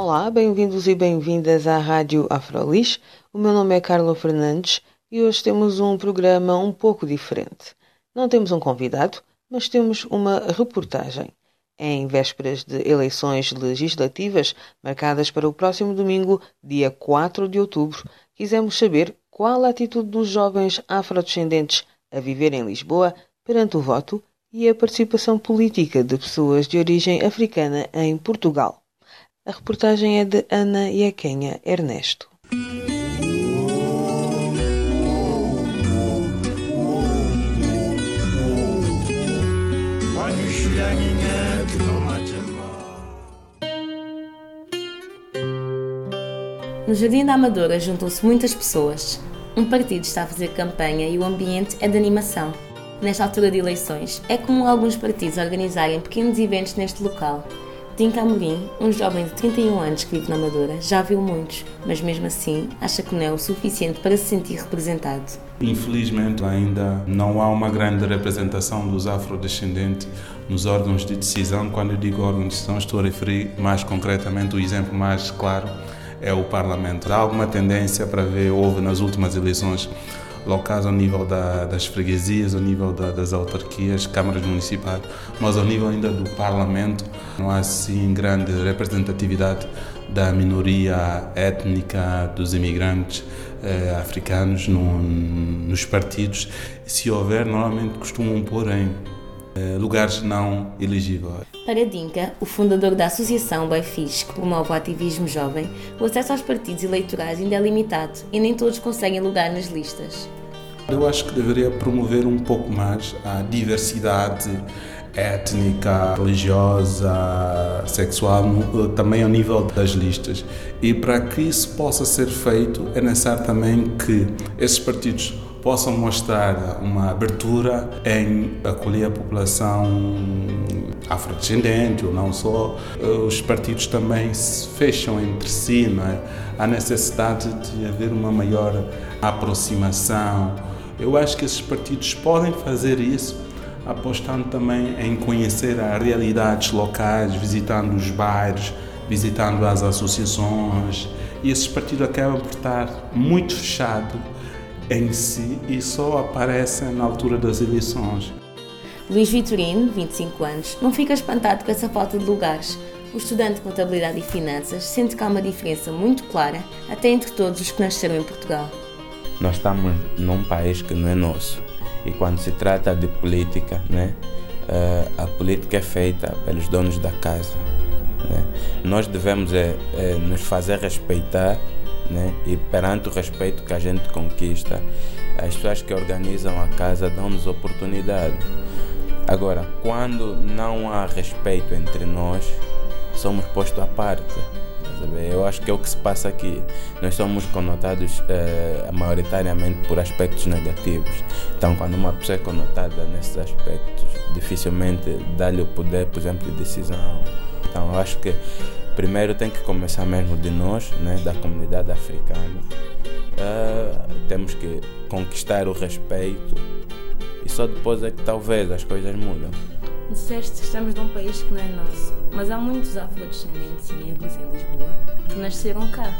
Olá, bem-vindos e bem-vindas à Rádio Afrolis. O meu nome é Carla Fernandes e hoje temos um programa um pouco diferente. Não temos um convidado, mas temos uma reportagem. Em vésperas de eleições legislativas marcadas para o próximo domingo, dia 4 de outubro, quisemos saber qual a atitude dos jovens afrodescendentes a viver em Lisboa perante o voto e a participação política de pessoas de origem africana em Portugal. A reportagem é de Ana Iaquenha Ernesto. No Jardim da Amadora juntam-se muitas pessoas. Um partido está a fazer campanha e o ambiente é de animação. Nesta altura de eleições, é comum alguns partidos organizarem pequenos eventos neste local. Dinka Amorim, um jovem de 31 anos que vive na Amadora, já viu muitos, mas mesmo assim acha que não é o suficiente para se sentir representado. Infelizmente, ainda não há uma grande representação dos afrodescendentes nos órgãos de decisão. Quando eu digo órgãos de decisão, estou a referir mais concretamente o exemplo mais claro é o Parlamento. Há alguma tendência para ver, houve nas últimas eleições locais ao nível da, das freguesias, ao nível da, das autarquias, câmaras municipais, mas ao nível ainda do Parlamento não há assim grande representatividade da minoria étnica, dos imigrantes eh, africanos no, nos partidos. Se houver, normalmente costumam pôr em eh, lugares não elegíveis. Para Dinka, o fundador da Associação Befis, que promove o ativismo jovem, o acesso aos partidos eleitorais ainda é limitado e nem todos conseguem lugar nas listas. Eu acho que deveria promover um pouco mais a diversidade étnica, religiosa, sexual, também ao nível das listas. E para que isso possa ser feito, é necessário também que esses partidos possam mostrar uma abertura em acolher a população afrodescendente ou não só. Os partidos também se fecham entre si, não é? Há necessidade de haver uma maior aproximação. Eu acho que esses partidos podem fazer isso apostando também em conhecer as realidades locais, visitando os bairros, visitando as associações. E esses partidos acabam por estar muito fechados em si e só aparecem na altura das eleições. Luís Vitorino, 25 anos, não fica espantado com essa falta de lugares. O estudante de Contabilidade e Finanças sente que há uma diferença muito clara até entre todos os que nasceram em Portugal. Nós estamos num país que não é nosso e quando se trata de política, né, eh, a política é feita pelos donos da casa. Né? Nós devemos é, é, nos fazer respeitar né? e perante o respeito que a gente conquista, as pessoas que organizam a casa dão-nos oportunidade. Agora, quando não há respeito entre nós, somos postos à parte. Eu acho que é o que se passa aqui. Nós somos conotados eh, maioritariamente por aspectos negativos. Então, quando uma pessoa é conotada nesses aspectos, dificilmente dá-lhe o poder, por exemplo, de decisão. Então, eu acho que primeiro tem que começar mesmo de nós, né, da comunidade africana. Uh, temos que conquistar o respeito e só depois é que talvez as coisas mudam. Disseste que estamos num país que não é nosso, mas há muitos afrodescendentes e negros em Lisboa que nasceram cá.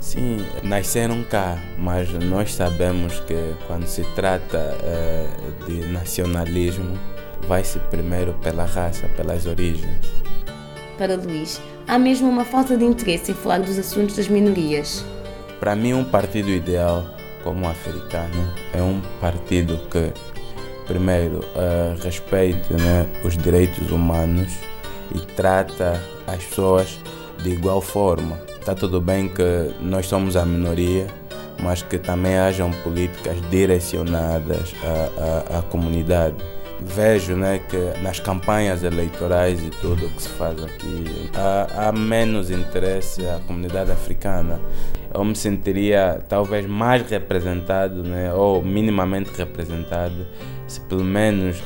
Sim, nasceram cá, mas nós sabemos que quando se trata uh, de nacionalismo, vai-se primeiro pela raça, pelas origens. Para Luís, há mesmo uma falta de interesse em falar dos assuntos das minorias. Para mim, um partido ideal, como o africano, é um partido que primeiro uh, respeite né, os direitos humanos e trata as pessoas de igual forma. Está tudo bem que nós somos a minoria, mas que também hajam políticas direcionadas à, à, à comunidade. Vejo né, que nas campanhas eleitorais e tudo que se faz aqui há, há menos interesse à comunidade africana. Eu me sentiria talvez mais representado né, ou minimamente representado se pelo menos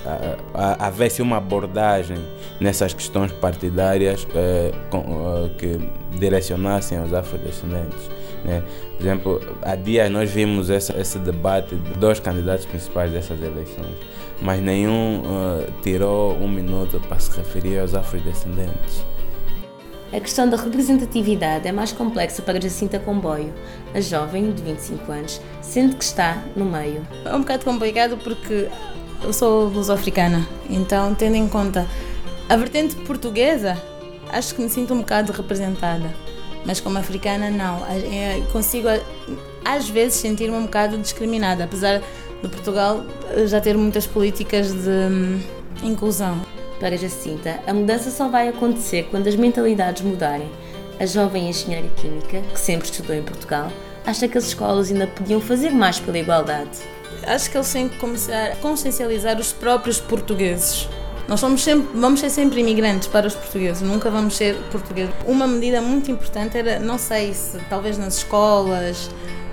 houvesse uma abordagem nessas questões partidárias eh, com, eh, que direcionassem aos afrodescendentes. Né? Por exemplo, há dias nós vimos essa, esse debate de dois candidatos principais dessas eleições mas nenhum uh, tirou um minuto para se referir aos afrodescendentes. A questão da representatividade é mais complexa para Jacinta Comboio. A jovem, de 25 anos, sente que está no meio. É um bocado complicado porque eu sou luso-africana, então, tendo em conta a vertente portuguesa, acho que me sinto um bocado representada. Mas como africana, não. É, consigo, às vezes, sentir-me um bocado discriminada, apesar de Portugal já ter muitas políticas de hum, inclusão. Para Jacinta, a mudança só vai acontecer quando as mentalidades mudarem. A jovem engenheira química, que sempre estudou em Portugal, acha que as escolas ainda podiam fazer mais pela igualdade. Acho que eles têm que começar a consciencializar os próprios portugueses. Nós somos sempre, vamos ser sempre imigrantes para os portugueses, nunca vamos ser portugueses. Uma medida muito importante era, não sei se talvez nas escolas,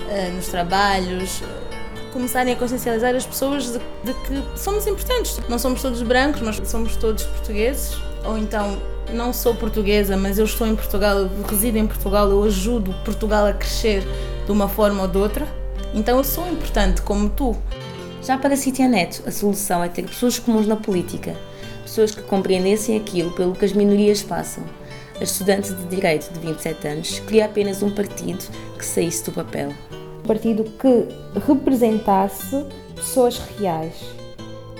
eh, nos trabalhos, começarem a consciencializar as pessoas de, de, que somos importantes. Não somos todos brancos, mas somos todos portugueses. Ou então, não sou portuguesa, mas eu estou em Portugal, eu resido em Portugal, eu ajudo Portugal a crescer de uma forma ou de outra. Então eu sou importante como tu. Já para Citia Neto, a solução é ter pessoas comuns na política, pessoas que compreendessem aquilo pelo que as minorias passam. A estudante de Direito de 27 anos queria apenas um partido que saísse do papel partido que representasse pessoas reais.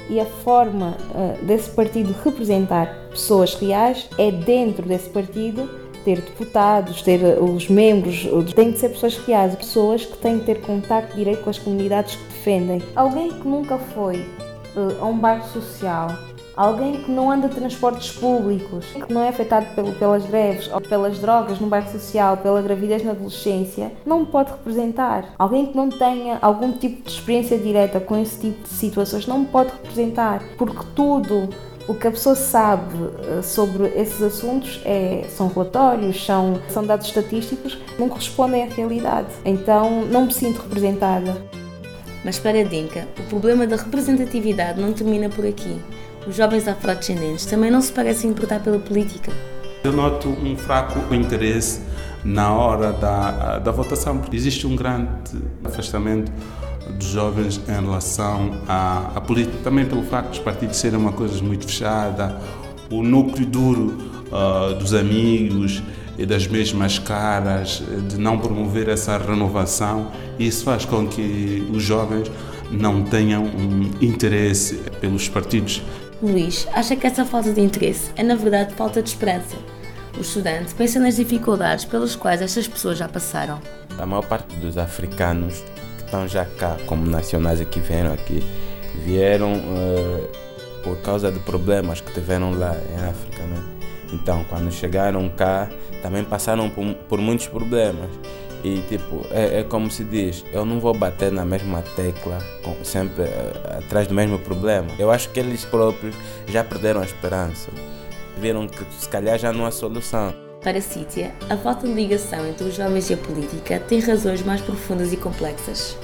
E a forma uh, desse partido representar pessoas reais é dentro desse partido ter deputados, ter eh, os membros, tem de ser pessoas reais, pessoas que têm de ter contato direto com as comunidades que defendem. Alguém que nunca foi uh, a um bairro social, Alguém que não anda de transportes públicos, que não é afetado pelo, pelas greves ou pelas drogas no bairro social, pela gravidez na adolescência, não pode representar. Alguém que não tenha algum tipo de experiência direta com esse tipo de situações não pode representar, porque tudo o que a pessoa sabe eh, sobre esses assuntos é, são relatórios, são, são dados estatísticos não correspondem à realidade. Então não me sinto representada. Mas para Dinka, o problema da representatividade não termina por aqui os jovens afrodescendentes também não se parecem importar pela política. Eu noto um fraco interesse na hora da, da votação, porque existe um grande afastamento dos jovens em relação à, à política, também pelo facto dos partidos serem uma coisa muito fechada, o núcleo duro uh, dos amigos e das mesmas caras, de não promover essa renovação, isso faz com que os jovens não tenham um interesse pelos partidos Luís acha que essa falta de interesse é na verdade falta de esperança. O estudante pensa nas dificuldades pelas quais estas pessoas já passaram. A maior parte dos africanos que estão já cá, como nacionais que vieram aqui, vieram uh, por causa de problemas que tiveram lá em África. Né? Então, quando chegaram cá, também passaram por, por muitos problemas. E tipo, é, é, como se diz, eu não vou bater na mesma tecla, com, sempre uh, atrás do mesmo problema. Eu acho que eles próprios já perderam a esperança. Viram que se calhar já não há solução. Para Cítia, a falta de ligação entre os jovens e a política tem razões mais profundas e complexas.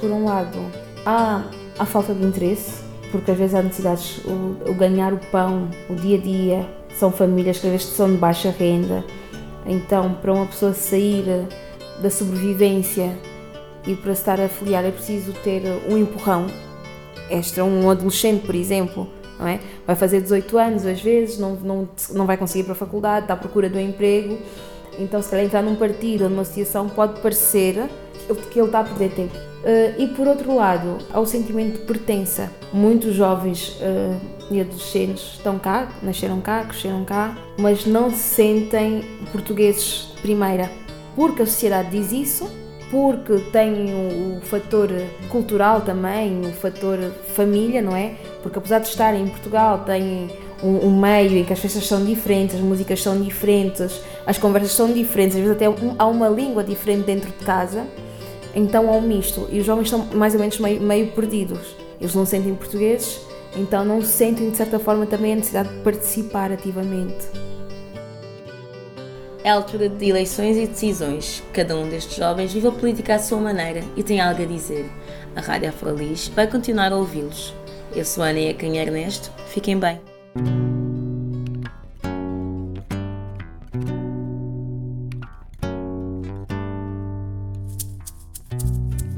Por um lado, há a falta de interesse, porque às vezes há necessidades, o, o ganhar o pão, o dia a dia, são famílias que às vezes são de baixa renda. Então, para uma pessoa sair da sobrevivência e para estar afiliar é preciso ter um empurrão extra. Um adolescente, por exemplo, não é? vai fazer 18 anos às vezes, não, não, não vai conseguir ir para a faculdade, está à procura de um emprego, então se calhar entrar num partido ou numa associação pode parecer que ele está a perder tempo. Uh, e por outro lado, há o sentimento de pertença. Muitos jovens uh, e adolescentes estão cá, nasceram cá, cresceram cá, mas não se sentem portugueses de primeira porque a sociedade diz isso, porque tem o, o fator cultural também, o fator família, não é? Porque apesar de estarem em Portugal, têm um, um, meio em que as festas são diferentes, as músicas são diferentes, as conversas são diferentes, às vezes até há uma língua diferente dentro de casa, então há um misto. E os jovens estão mais ou menos meio, meio perdidos. Eles não se sentem portugueses, então não sentem de certa forma também a necessidade de participar ativamente. É a altura de eleições e decisões. Cada um destes jovens vive a política à sua maneira e tem algo a dizer. A Rádio Afrolis vai continuar a ouvi-los. Eu sou a Ana Ecanha Ernesto. Fiquem bem.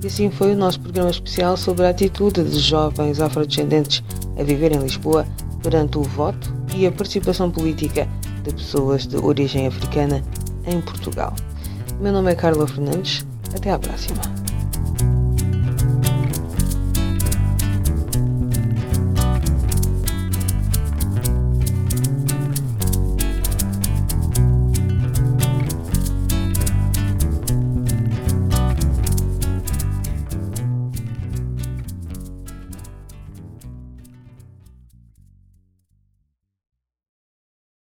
E assim foi o nosso programa especial sobre a atitude de jovens afrodescendentes a viver em Lisboa perante o voto e a participação política de pessoas de origem africana em Portugal. Meu nome é Carla Fernandes. Até à próxima.